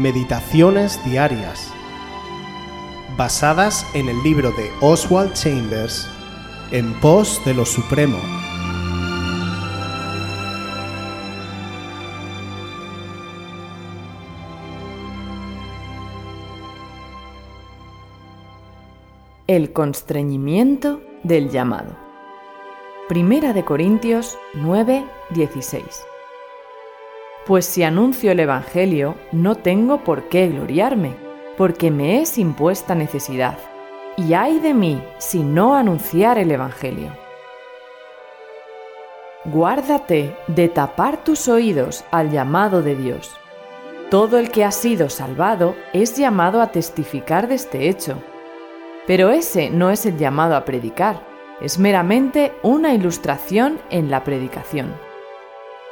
Meditaciones Diarias, basadas en el libro de Oswald Chambers, En pos de lo Supremo. El constreñimiento del llamado. Primera de Corintios 9, 16. Pues si anuncio el Evangelio, no tengo por qué gloriarme, porque me es impuesta necesidad. Y ay de mí si no anunciar el Evangelio. Guárdate de tapar tus oídos al llamado de Dios. Todo el que ha sido salvado es llamado a testificar de este hecho pero ese no es el llamado a predicar, es meramente una ilustración en la predicación.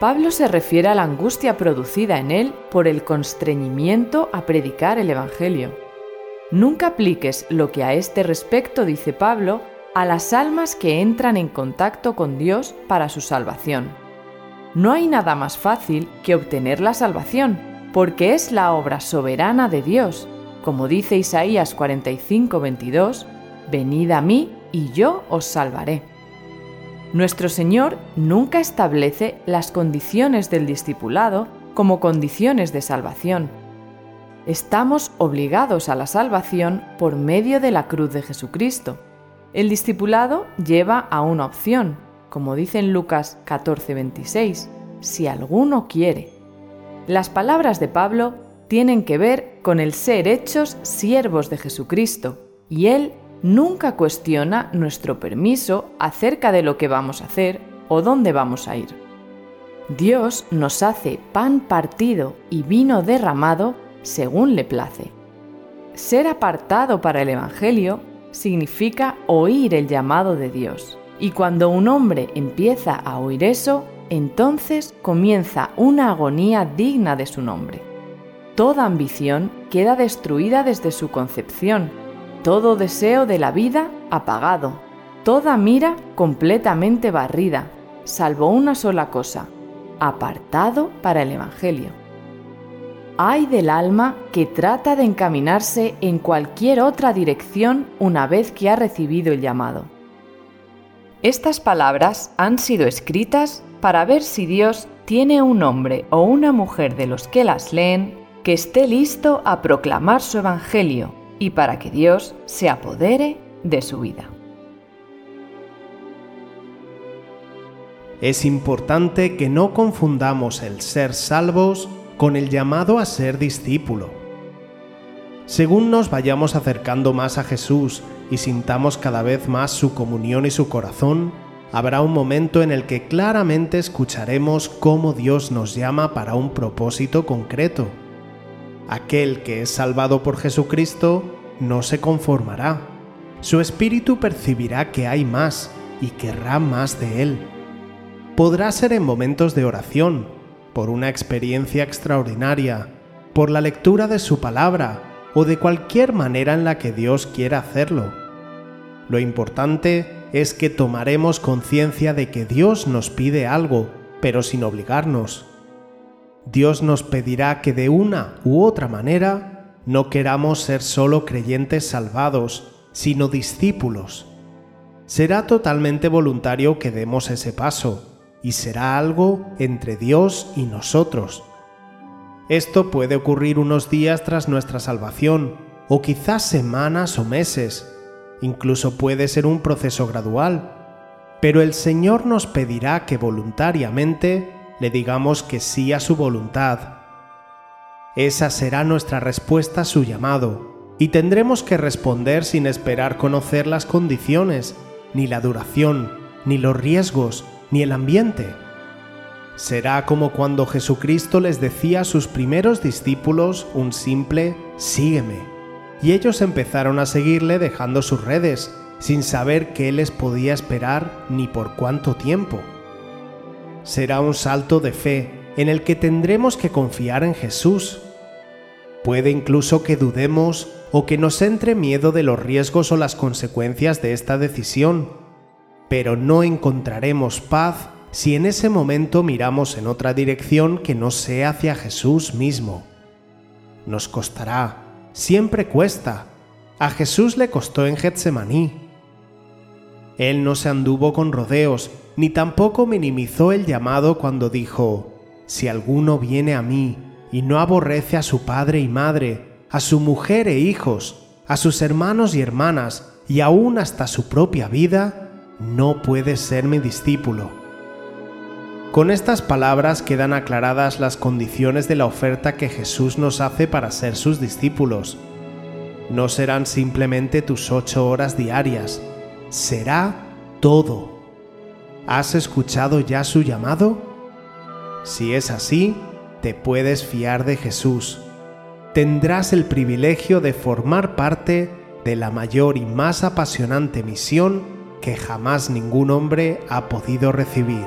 Pablo se refiere a la angustia producida en él por el constreñimiento a predicar el Evangelio. Nunca apliques lo que a este respecto dice Pablo a las almas que entran en contacto con Dios para su salvación. No hay nada más fácil que obtener la salvación, porque es la obra soberana de Dios como dice Isaías 45, 22, Venid a mí y yo os salvaré. Nuestro Señor nunca establece las condiciones del discipulado como condiciones de salvación. Estamos obligados a la salvación por medio de la cruz de Jesucristo. El discipulado lleva a una opción, como dice en Lucas 14:26, si alguno quiere. Las palabras de Pablo tienen que ver con el ser hechos siervos de Jesucristo, y Él nunca cuestiona nuestro permiso acerca de lo que vamos a hacer o dónde vamos a ir. Dios nos hace pan partido y vino derramado según le place. Ser apartado para el Evangelio significa oír el llamado de Dios. Y cuando un hombre empieza a oír eso, entonces comienza una agonía digna de su nombre. Toda ambición queda destruida desde su concepción, todo deseo de la vida apagado, toda mira completamente barrida, salvo una sola cosa, apartado para el Evangelio. Hay del alma que trata de encaminarse en cualquier otra dirección una vez que ha recibido el llamado. Estas palabras han sido escritas para ver si Dios tiene un hombre o una mujer de los que las leen que esté listo a proclamar su Evangelio y para que Dios se apodere de su vida. Es importante que no confundamos el ser salvos con el llamado a ser discípulo. Según nos vayamos acercando más a Jesús y sintamos cada vez más su comunión y su corazón, habrá un momento en el que claramente escucharemos cómo Dios nos llama para un propósito concreto Aquel que es salvado por Jesucristo no se conformará. Su espíritu percibirá que hay más y querrá más de Él. Podrá ser en momentos de oración, por una experiencia extraordinaria, por la lectura de su palabra o de cualquier manera en la que Dios quiera hacerlo. Lo importante es que tomaremos conciencia de que Dios nos pide algo, pero sin obligarnos. Dios nos pedirá que de una u otra manera no queramos ser solo creyentes salvados, sino discípulos. Será totalmente voluntario que demos ese paso, y será algo entre Dios y nosotros. Esto puede ocurrir unos días tras nuestra salvación, o quizás semanas o meses, incluso puede ser un proceso gradual, pero el Señor nos pedirá que voluntariamente le digamos que sí a su voluntad. Esa será nuestra respuesta a su llamado, y tendremos que responder sin esperar conocer las condiciones, ni la duración, ni los riesgos, ni el ambiente. Será como cuando Jesucristo les decía a sus primeros discípulos un simple sígueme, y ellos empezaron a seguirle dejando sus redes, sin saber qué les podía esperar ni por cuánto tiempo será un salto de fe en el que tendremos que confiar en Jesús. Puede incluso que dudemos o que nos entre miedo de los riesgos o las consecuencias de esta decisión, pero no encontraremos paz si en ese momento miramos en otra dirección que no sea hacia Jesús mismo. nos costará, siempre cuesta. A Jesús le costó en Getsemaní. Él no se anduvo con rodeos, ni tampoco minimizó el llamado cuando dijo, Si alguno viene a mí y no aborrece a su padre y madre, a su mujer e hijos, a sus hermanos y hermanas, y aún hasta su propia vida, no puede ser mi discípulo. Con estas palabras quedan aclaradas las condiciones de la oferta que Jesús nos hace para ser sus discípulos. No serán simplemente tus ocho horas diarias, será todo. ¿Has escuchado ya su llamado? Si es así, te puedes fiar de Jesús. Tendrás el privilegio de formar parte de la mayor y más apasionante misión que jamás ningún hombre ha podido recibir.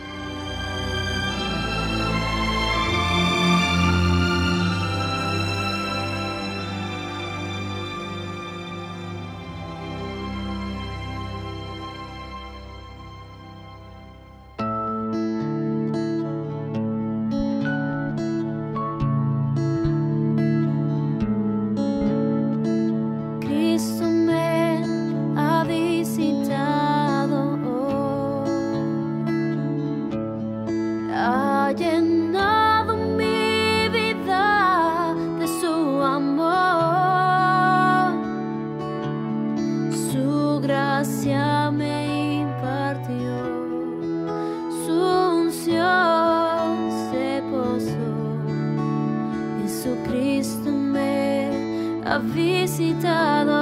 ha visitado.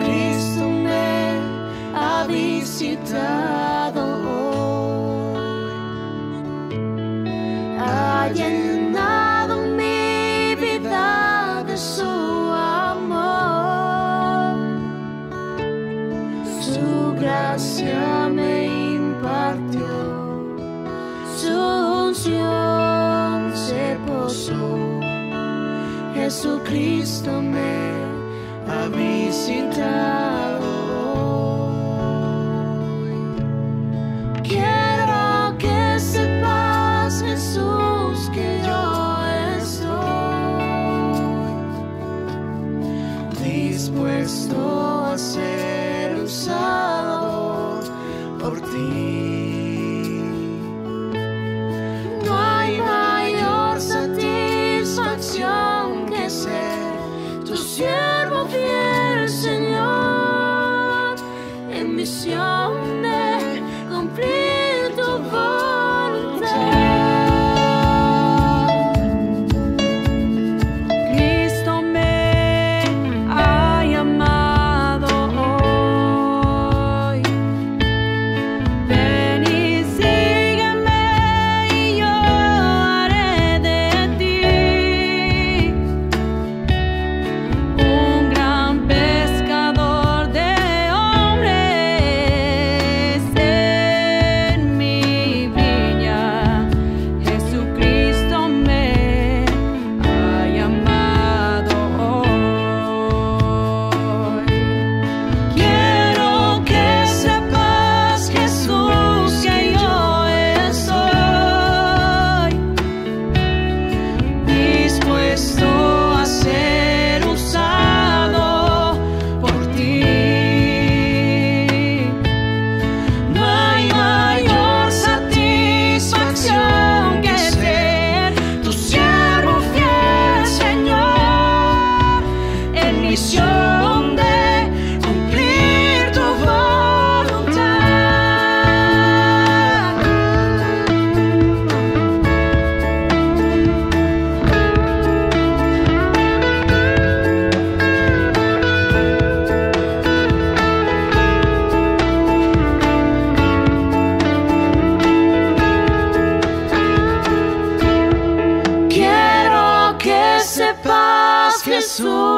Cristo me ha visitado hoy. Jesucristo me soul.